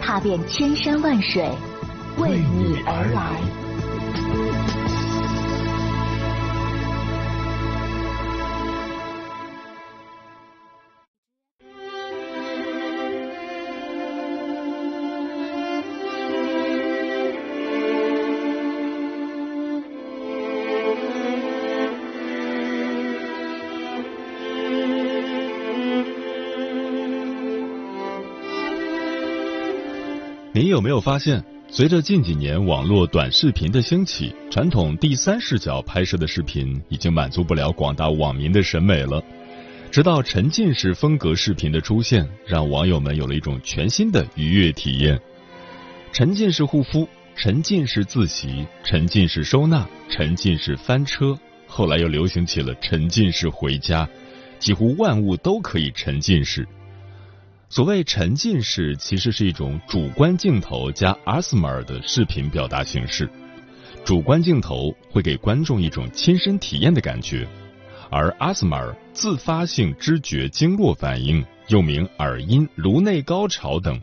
踏遍千山万水，为你而来。你有没有发现，随着近几年网络短视频的兴起，传统第三视角拍摄的视频已经满足不了广大网民的审美了。直到沉浸式风格视频的出现，让网友们有了一种全新的愉悦体验。沉浸式护肤、沉浸式自习、沉浸式收纳、沉浸式翻车，后来又流行起了沉浸式回家，几乎万物都可以沉浸式。所谓沉浸式，其实是一种主观镜头加阿斯玛尔的视频表达形式。主观镜头会给观众一种亲身体验的感觉，而阿斯玛尔自发性知觉经络反应，又名耳音、颅内高潮等，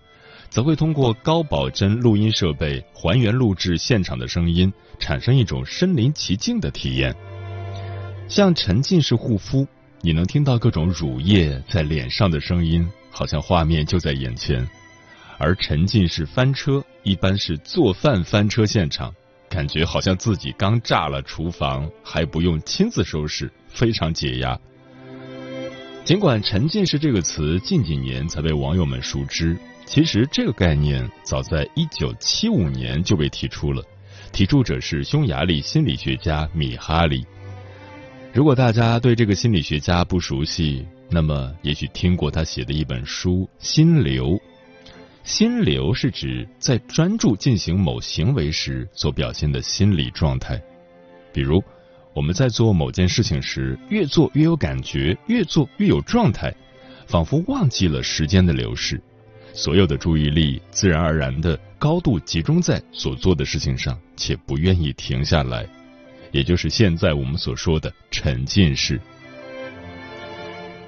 则会通过高保真录音设备还原录制现场的声音，产生一种身临其境的体验。像沉浸式护肤，你能听到各种乳液在脸上的声音。好像画面就在眼前，而沉浸式翻车一般是做饭翻车现场，感觉好像自己刚炸了厨房，还不用亲自收拾，非常解压。尽管“沉浸式”这个词近几年才被网友们熟知，其实这个概念早在一九七五年就被提出了，提出者是匈牙利心理学家米哈里。如果大家对这个心理学家不熟悉，那么也许听过他写的一本书《心流》。心流是指在专注进行某行为时所表现的心理状态。比如，我们在做某件事情时，越做越有感觉，越做越有状态，仿佛忘记了时间的流逝，所有的注意力自然而然的高度集中在所做的事情上，且不愿意停下来，也就是现在我们所说的沉浸式。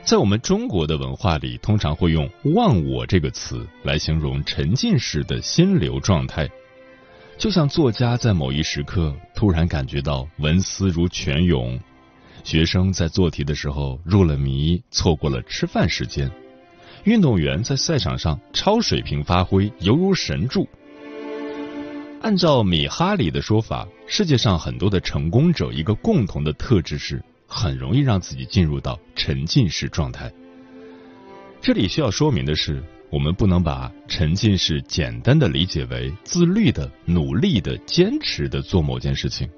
在我们中国的文化里，通常会用“忘我”这个词来形容沉浸式的心流状态，就像作家在某一时刻突然感觉到文思如泉涌，学生在做题的时候入了迷，错过了吃饭时间，运动员在赛场上超水平发挥，犹如神助。按照米哈里的说法，世界上很多的成功者一个共同的特质是。很容易让自己进入到沉浸式状态。这里需要说明的是，我们不能把沉浸式简单的理解为自律的、努力的、坚持的做某件事情，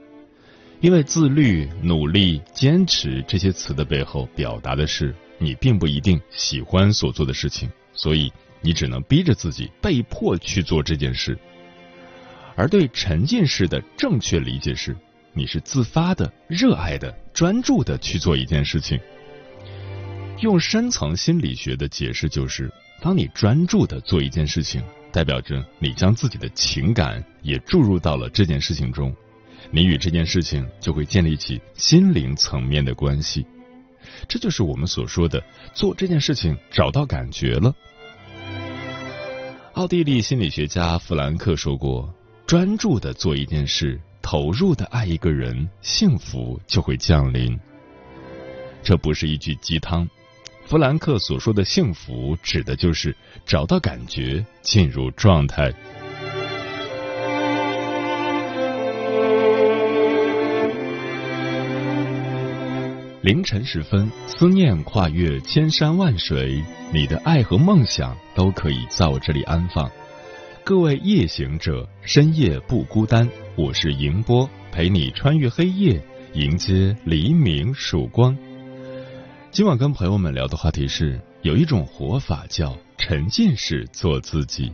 因为自律、努力、坚持这些词的背后表达的是你并不一定喜欢所做的事情，所以你只能逼着自己被迫去做这件事。而对沉浸式的正确理解是。你是自发的、热爱的、专注的去做一件事情。用深层心理学的解释就是，当你专注的做一件事情，代表着你将自己的情感也注入到了这件事情中，你与这件事情就会建立起心灵层面的关系。这就是我们所说的做这件事情找到感觉了。奥地利心理学家弗兰克说过：“专注的做一件事。”投入的爱一个人，幸福就会降临。这不是一句鸡汤，弗兰克所说的幸福，指的就是找到感觉，进入状态。凌晨时分，思念跨越千山万水，你的爱和梦想都可以在我这里安放。各位夜行者，深夜不孤单。我是迎波，陪你穿越黑夜，迎接黎明曙光。今晚跟朋友们聊的话题是：有一种活法叫沉浸式做自己。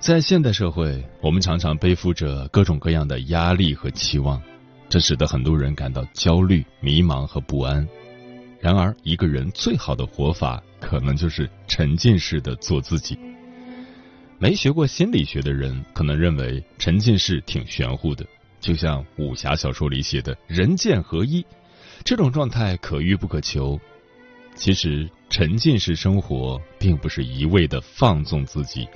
在现代社会，我们常常背负着各种各样的压力和期望，这使得很多人感到焦虑、迷茫和不安。然而，一个人最好的活法，可能就是沉浸式的做自己。没学过心理学的人，可能认为沉浸式挺玄乎的，就像武侠小说里写的人剑合一，这种状态可遇不可求。其实，沉浸式生活并不是一味的放纵自己。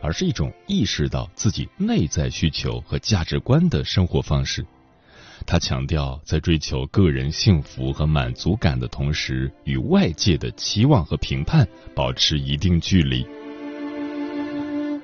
而是一种意识到自己内在需求和价值观的生活方式。他强调，在追求个人幸福和满足感的同时，与外界的期望和评判保持一定距离。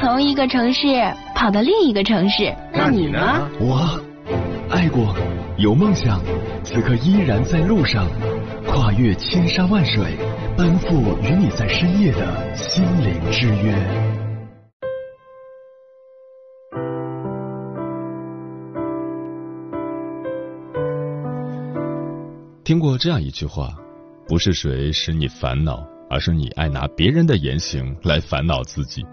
从一个城市跑到另一个城市。那你呢？我爱过，有梦想，此刻依然在路上，跨越千山万水，奔赴与你在深夜的心灵之约。听过这样一句话：不是谁使你烦恼，而是你爱拿别人的言行来烦恼自己。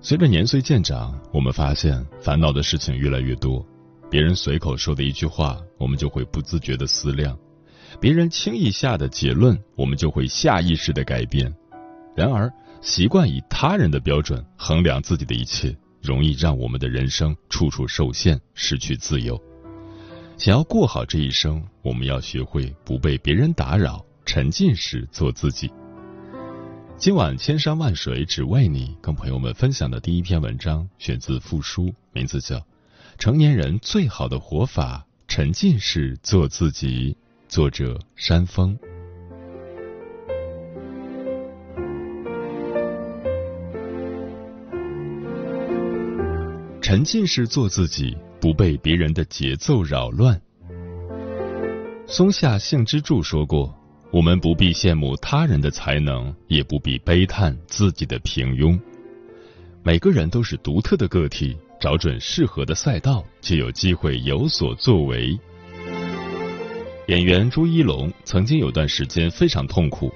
随着年岁渐长，我们发现烦恼的事情越来越多。别人随口说的一句话，我们就会不自觉的思量；别人轻易下的结论，我们就会下意识的改变。然而，习惯以他人的标准衡量自己的一切，容易让我们的人生处处受限，失去自由。想要过好这一生，我们要学会不被别人打扰，沉浸式做自己。今晚千山万水只为你，跟朋友们分享的第一篇文章选自复书，名字叫《成年人最好的活法：沉浸式做自己》，作者山峰。沉浸式做自己，不被别人的节奏扰乱。松下幸之助说过。我们不必羡慕他人的才能，也不必悲叹自己的平庸。每个人都是独特的个体，找准适合的赛道，就有机会有所作为。演员朱一龙曾经有段时间非常痛苦，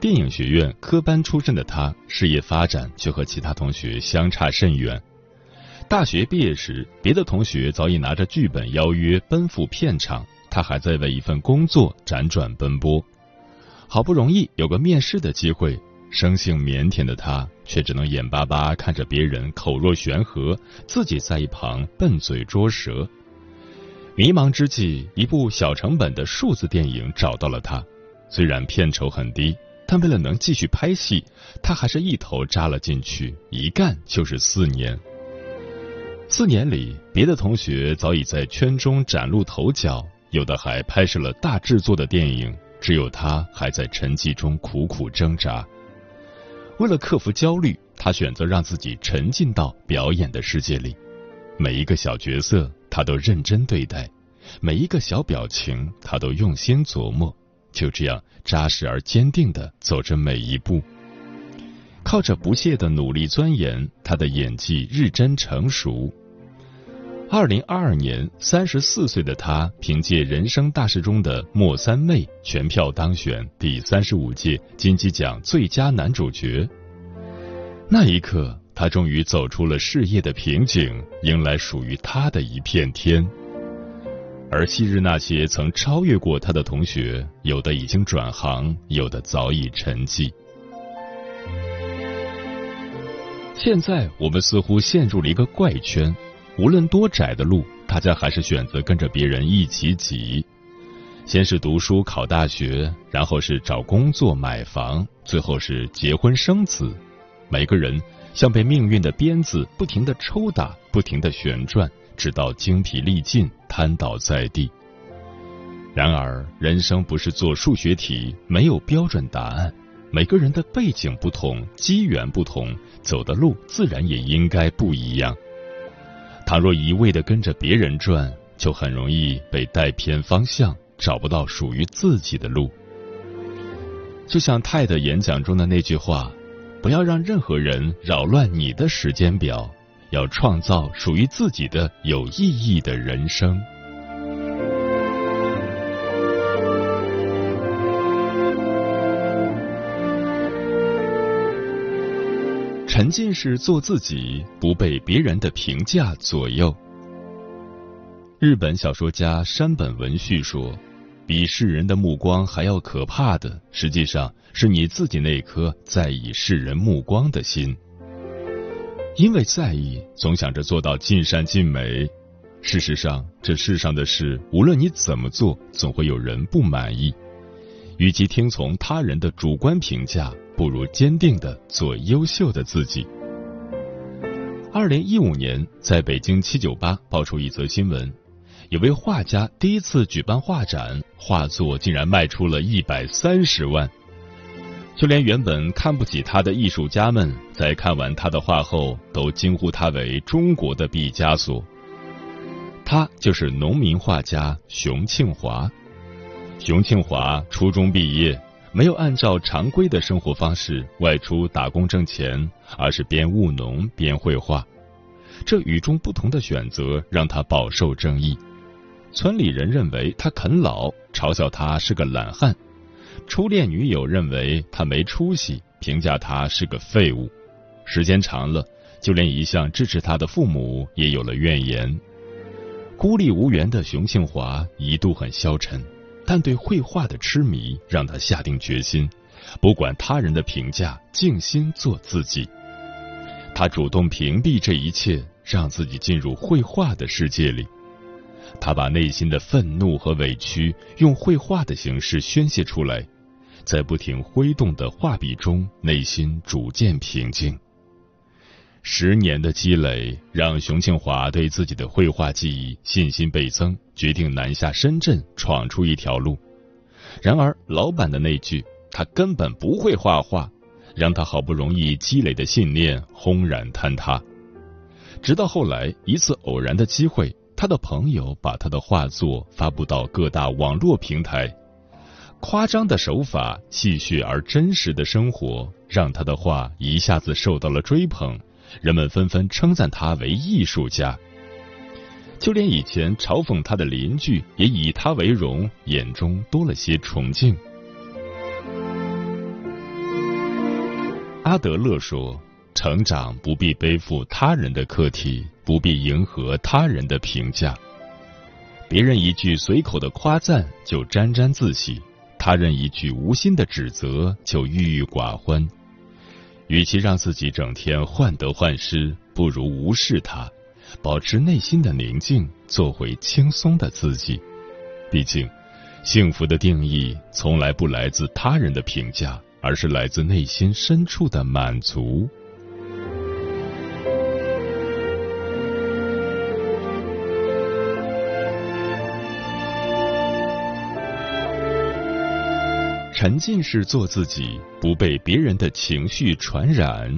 电影学院科班出身的他，事业发展却和其他同学相差甚远。大学毕业时，别的同学早已拿着剧本邀约奔赴片场，他还在为一份工作辗转奔波。好不容易有个面试的机会，生性腼腆的他却只能眼巴巴看着别人口若悬河，自己在一旁笨嘴拙舌。迷茫之际，一部小成本的数字电影找到了他，虽然片酬很低，但为了能继续拍戏，他还是一头扎了进去，一干就是四年。四年里，别的同学早已在圈中崭露头角，有的还拍摄了大制作的电影。只有他还在沉寂中苦苦挣扎。为了克服焦虑，他选择让自己沉浸到表演的世界里，每一个小角色他都认真对待，每一个小表情他都用心琢磨，就这样扎实而坚定的走着每一步。靠着不懈的努力钻研，他的演技日臻成熟。二零二二年，三十四岁的他凭借人生大事中的莫三妹全票当选第三十五届金鸡奖最佳男主角。那一刻，他终于走出了事业的瓶颈，迎来属于他的一片天。而昔日那些曾超越过他的同学，有的已经转行，有的早已沉寂。现在，我们似乎陷入了一个怪圈。无论多窄的路，大家还是选择跟着别人一起挤。先是读书考大学，然后是找工作买房，最后是结婚生子。每个人像被命运的鞭子不停的抽打，不停的旋转，直到精疲力尽，瘫倒在地。然而，人生不是做数学题，没有标准答案。每个人的背景不同，机缘不同，走的路自然也应该不一样。倘若一味的跟着别人转，就很容易被带偏方向，找不到属于自己的路。就像泰的演讲中的那句话：“不要让任何人扰乱你的时间表，要创造属于自己的有意义的人生。”沉浸式做自己，不被别人的评价左右。日本小说家山本文绪说：“比世人的目光还要可怕的，实际上是你自己那颗在意世人目光的心。因为在意，总想着做到尽善尽美。事实上，这世上的事，无论你怎么做，总会有人不满意。与其听从他人的主观评价。”不如坚定的做优秀的自己。二零一五年，在北京七九八爆出一则新闻，有位画家第一次举办画展，画作竟然卖出了一百三十万。就连原本看不起他的艺术家们，在看完他的画后，都惊呼他为中国的毕加索。他就是农民画家熊庆华。熊庆华初中毕业。没有按照常规的生活方式外出打工挣钱，而是边务农边绘画。这与众不同的选择让他饱受争议。村里人认为他啃老，嘲笑他是个懒汉；初恋女友认为他没出息，评价他是个废物。时间长了，就连一向支持他的父母也有了怨言。孤立无援的熊庆华一度很消沉。但对绘画的痴迷让他下定决心，不管他人的评价，静心做自己。他主动屏蔽这一切，让自己进入绘画的世界里。他把内心的愤怒和委屈用绘画的形式宣泄出来，在不停挥动的画笔中，内心逐渐平静。十年的积累让熊庆华对自己的绘画技艺信心倍增，决定南下深圳闯出一条路。然而，老板的那句“他根本不会画画”，让他好不容易积累的信念轰然坍塌。直到后来一次偶然的机会，他的朋友把他的画作发布到各大网络平台，夸张的手法、戏谑而真实的生活，让他的画一下子受到了追捧。人们纷纷称赞他为艺术家，就连以前嘲讽他的邻居也以他为荣，眼中多了些崇敬。阿德勒说：“成长不必背负他人的课题，不必迎合他人的评价。别人一句随口的夸赞就沾沾自喜，他人一句无心的指责就郁郁寡欢。”与其让自己整天患得患失，不如无视它，保持内心的宁静，做回轻松的自己。毕竟，幸福的定义从来不来自他人的评价，而是来自内心深处的满足。沉浸式做自己，不被别人的情绪传染。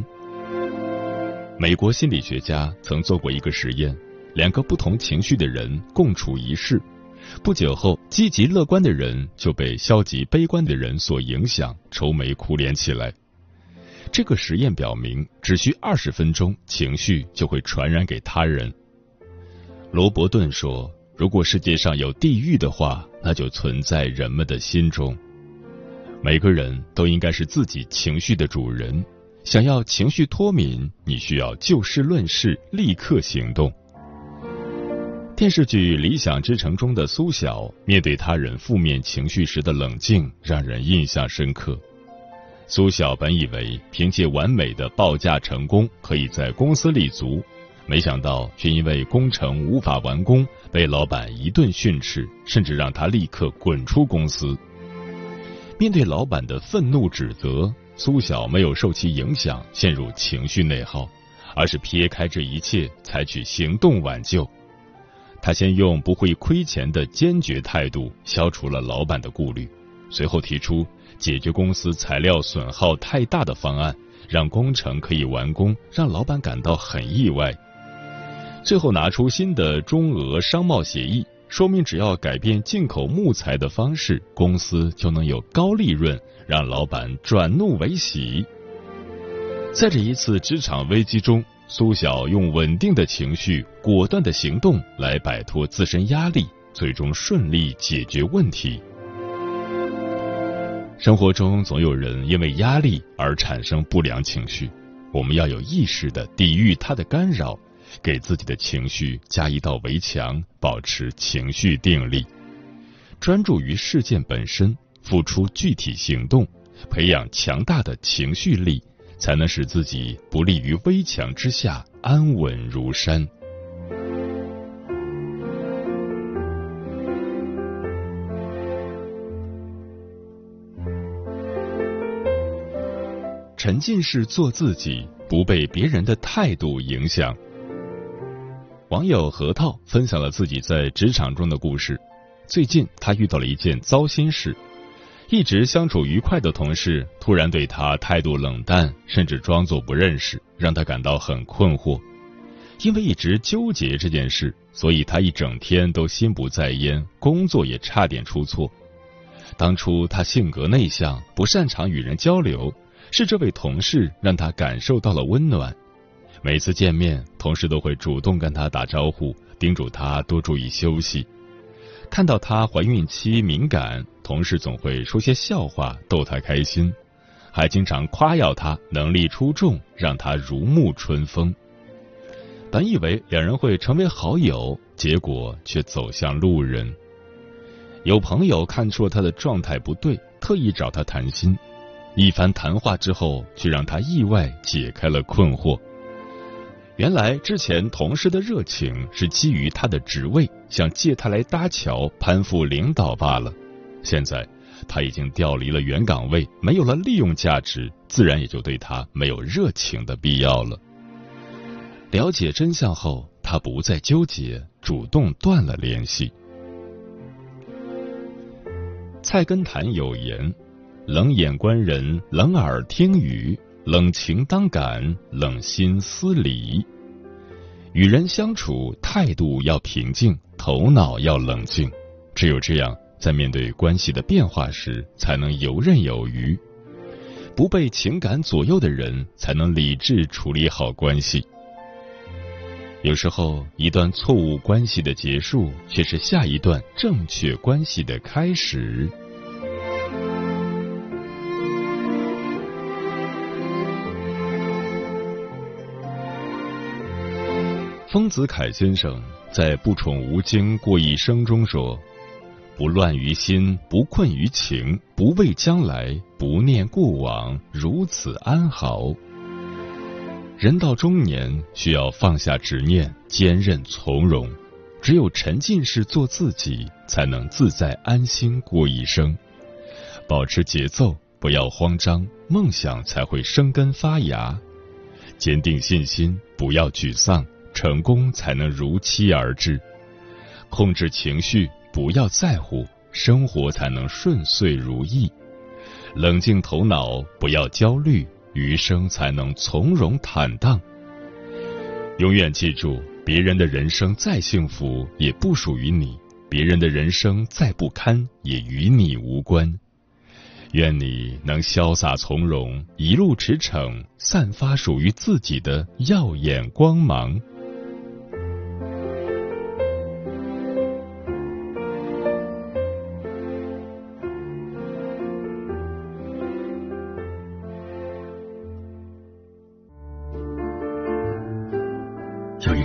美国心理学家曾做过一个实验：两个不同情绪的人共处一室，不久后，积极乐观的人就被消极悲观的人所影响，愁眉苦脸起来。这个实验表明，只需二十分钟，情绪就会传染给他人。罗伯顿说：“如果世界上有地狱的话，那就存在人们的心中。”每个人都应该是自己情绪的主人。想要情绪脱敏，你需要就事论事，立刻行动。电视剧《理想之城》中的苏晓，面对他人负面情绪时的冷静，让人印象深刻。苏晓本以为凭借完美的报价成功，可以在公司立足，没想到却因为工程无法完工，被老板一顿训斥，甚至让他立刻滚出公司。面对老板的愤怒指责，苏晓没有受其影响陷入情绪内耗，而是撇开这一切，采取行动挽救。他先用不会亏钱的坚决态度消除了老板的顾虑，随后提出解决公司材料损耗太大的方案，让工程可以完工，让老板感到很意外。最后拿出新的中俄商贸协议，说明只要改变进口木材的方式，公司就能有高利润，让老板转怒为喜。在这一次职场危机中，苏晓用稳定的情绪、果断的行动来摆脱自身压力，最终顺利解决问题。生活中总有人因为压力而产生不良情绪，我们要有意识的抵御他的干扰，给自己的情绪加一道围墙，保持情绪定力，专注于事件本身，付出具体行动，培养强大的情绪力。才能使自己不立于危墙之下，安稳如山。沉浸式做自己，不被别人的态度影响。网友核桃分享了自己在职场中的故事。最近，他遇到了一件糟心事。一直相处愉快的同事突然对他态度冷淡，甚至装作不认识，让他感到很困惑。因为一直纠结这件事，所以他一整天都心不在焉，工作也差点出错。当初他性格内向，不擅长与人交流，是这位同事让他感受到了温暖。每次见面，同事都会主动跟他打招呼，叮嘱他多注意休息。看到她怀孕期敏感，同事总会说些笑话逗她开心，还经常夸耀她能力出众，让她如沐春风。本以为两人会成为好友，结果却走向路人。有朋友看出了他的状态不对，特意找他谈心，一番谈话之后，却让他意外解开了困惑。原来之前同事的热情是基于他的职位，想借他来搭桥攀附领导罢了。现在他已经调离了原岗位，没有了利用价值，自然也就对他没有热情的必要了。了解真相后，他不再纠结，主动断了联系。菜根谭有言：“冷眼观人，冷耳听语。”冷情当感，冷心思理。与人相处，态度要平静，头脑要冷静。只有这样，在面对关系的变化时，才能游刃有余。不被情感左右的人，才能理智处理好关系。有时候，一段错误关系的结束，却是下一段正确关系的开始。丰子恺先生在《不宠无惊过一生》中说：“不乱于心，不困于情，不畏将来，不念过往，如此安好。”人到中年，需要放下执念，坚韧从容。只有沉浸式做自己，才能自在安心过一生。保持节奏，不要慌张，梦想才会生根发芽。坚定信心，不要沮丧。成功才能如期而至，控制情绪，不要在乎，生活才能顺遂如意；冷静头脑，不要焦虑，余生才能从容坦荡。永远记住，别人的人生再幸福，也不属于你；别人的人生再不堪，也与你无关。愿你能潇洒从容，一路驰骋，散发属于自己的耀眼光芒。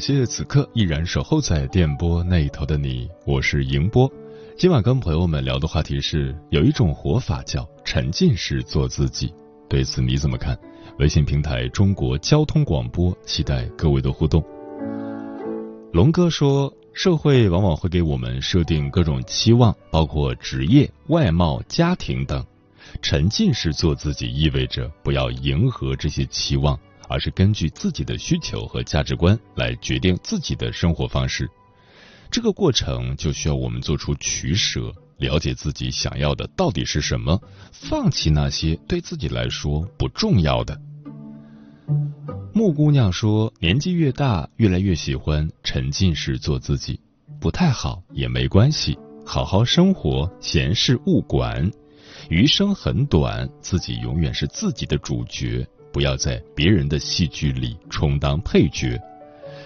谢谢此刻依然守候在电波那一头的你，我是迎波。今晚跟朋友们聊的话题是，有一种活法叫沉浸式做自己。对此你怎么看？微信平台中国交通广播，期待各位的互动。龙哥说，社会往往会给我们设定各种期望，包括职业、外貌、家庭等。沉浸式做自己意味着不要迎合这些期望，而是根据自己的需求和价值观来决定自己的生活方式。这个过程就需要我们做出取舍，了解自己想要的到底是什么，放弃那些对自己来说不重要的。木姑娘说：“年纪越大，越来越喜欢沉浸式做自己，不太好也没关系，好好生活，闲事勿管。余生很短，自己永远是自己的主角，不要在别人的戏剧里充当配角。”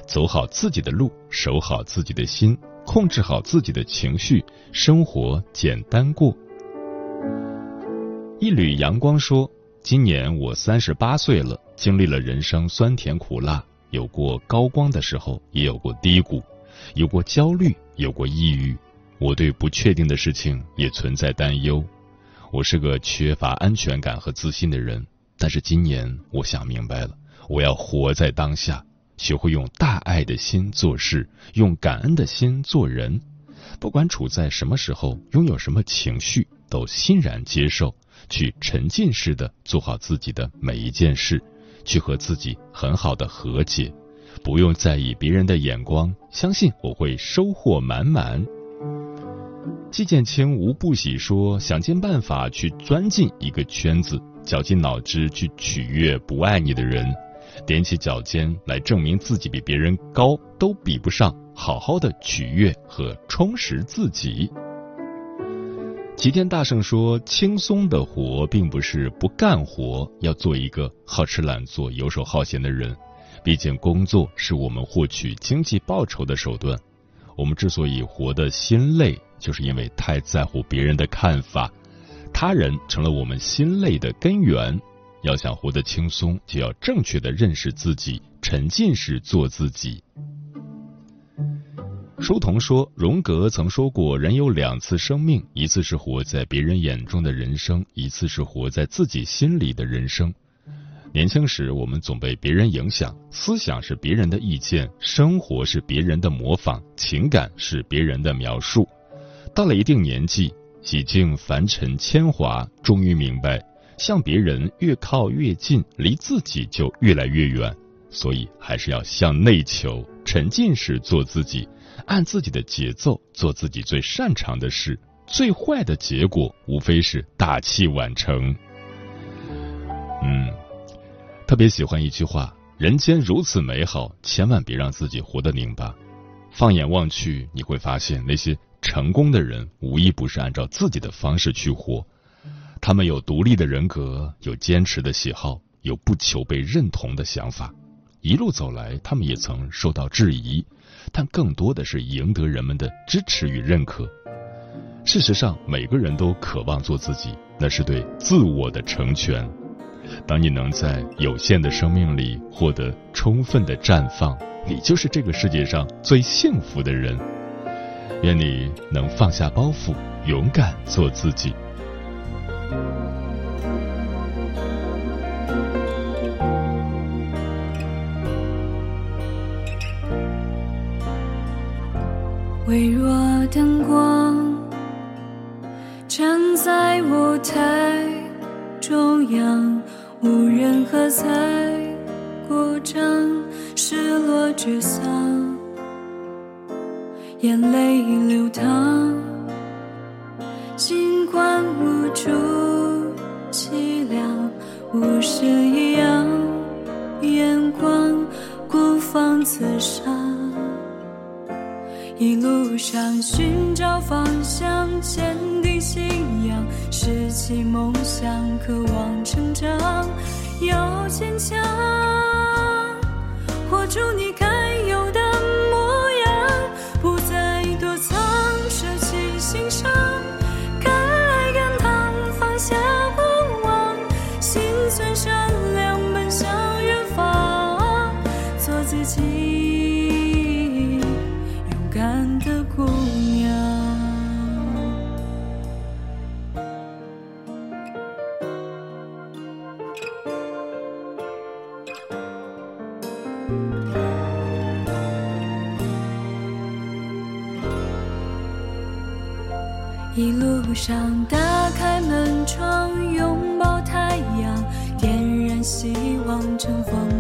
走好自己的路，守好自己的心，控制好自己的情绪，生活简单过。一缕阳光说：“今年我三十八岁了，经历了人生酸甜苦辣，有过高光的时候，也有过低谷，有过焦虑，有过抑郁。我对不确定的事情也存在担忧。我是个缺乏安全感和自信的人，但是今年我想明白了，我要活在当下。”学会用大爱的心做事，用感恩的心做人。不管处在什么时候，拥有什么情绪，都欣然接受，去沉浸式的做好自己的每一件事，去和自己很好的和解，不用在意别人的眼光。相信我会收获满满。季建清无不喜说：想尽办法去钻进一个圈子，绞尽脑汁去取悦不爱你的人。踮起脚尖来证明自己比别人高，都比不上好好的取悦和充实自己。齐天大圣说：“轻松的活，并不是不干活，要做一个好吃懒做、游手好闲的人。毕竟，工作是我们获取经济报酬的手段。我们之所以活得心累，就是因为太在乎别人的看法，他人成了我们心累的根源。”要想活得轻松，就要正确的认识自己，沉浸式做自己。书童说，荣格曾说过，人有两次生命，一次是活在别人眼中的人生，一次是活在自己心里的人生。年轻时，我们总被别人影响，思想是别人的意见，生活是别人的模仿，情感是别人的描述。到了一定年纪，洗净凡尘铅华，终于明白。向别人越靠越近，离自己就越来越远。所以还是要向内求，沉浸式做自己，按自己的节奏做自己最擅长的事。最坏的结果无非是大器晚成。嗯，特别喜欢一句话：人间如此美好，千万别让自己活得拧巴。放眼望去，你会发现那些成功的人，无一不是按照自己的方式去活。他们有独立的人格，有坚持的喜好，有不求被认同的想法。一路走来，他们也曾受到质疑，但更多的是赢得人们的支持与认可。事实上，每个人都渴望做自己，那是对自我的成全。当你能在有限的生命里获得充分的绽放，你就是这个世界上最幸福的人。愿你能放下包袱，勇敢做自己。微弱灯光站在舞台中央，无人喝彩鼓掌，失落沮丧，眼泪流淌。尽管无助凄凉，物是一样，眼光孤芳自赏。一路上寻找方向，坚定信仰，拾起梦想，渴望成长，要坚强，活出你一路上打开门窗拥抱太阳点燃希望乘风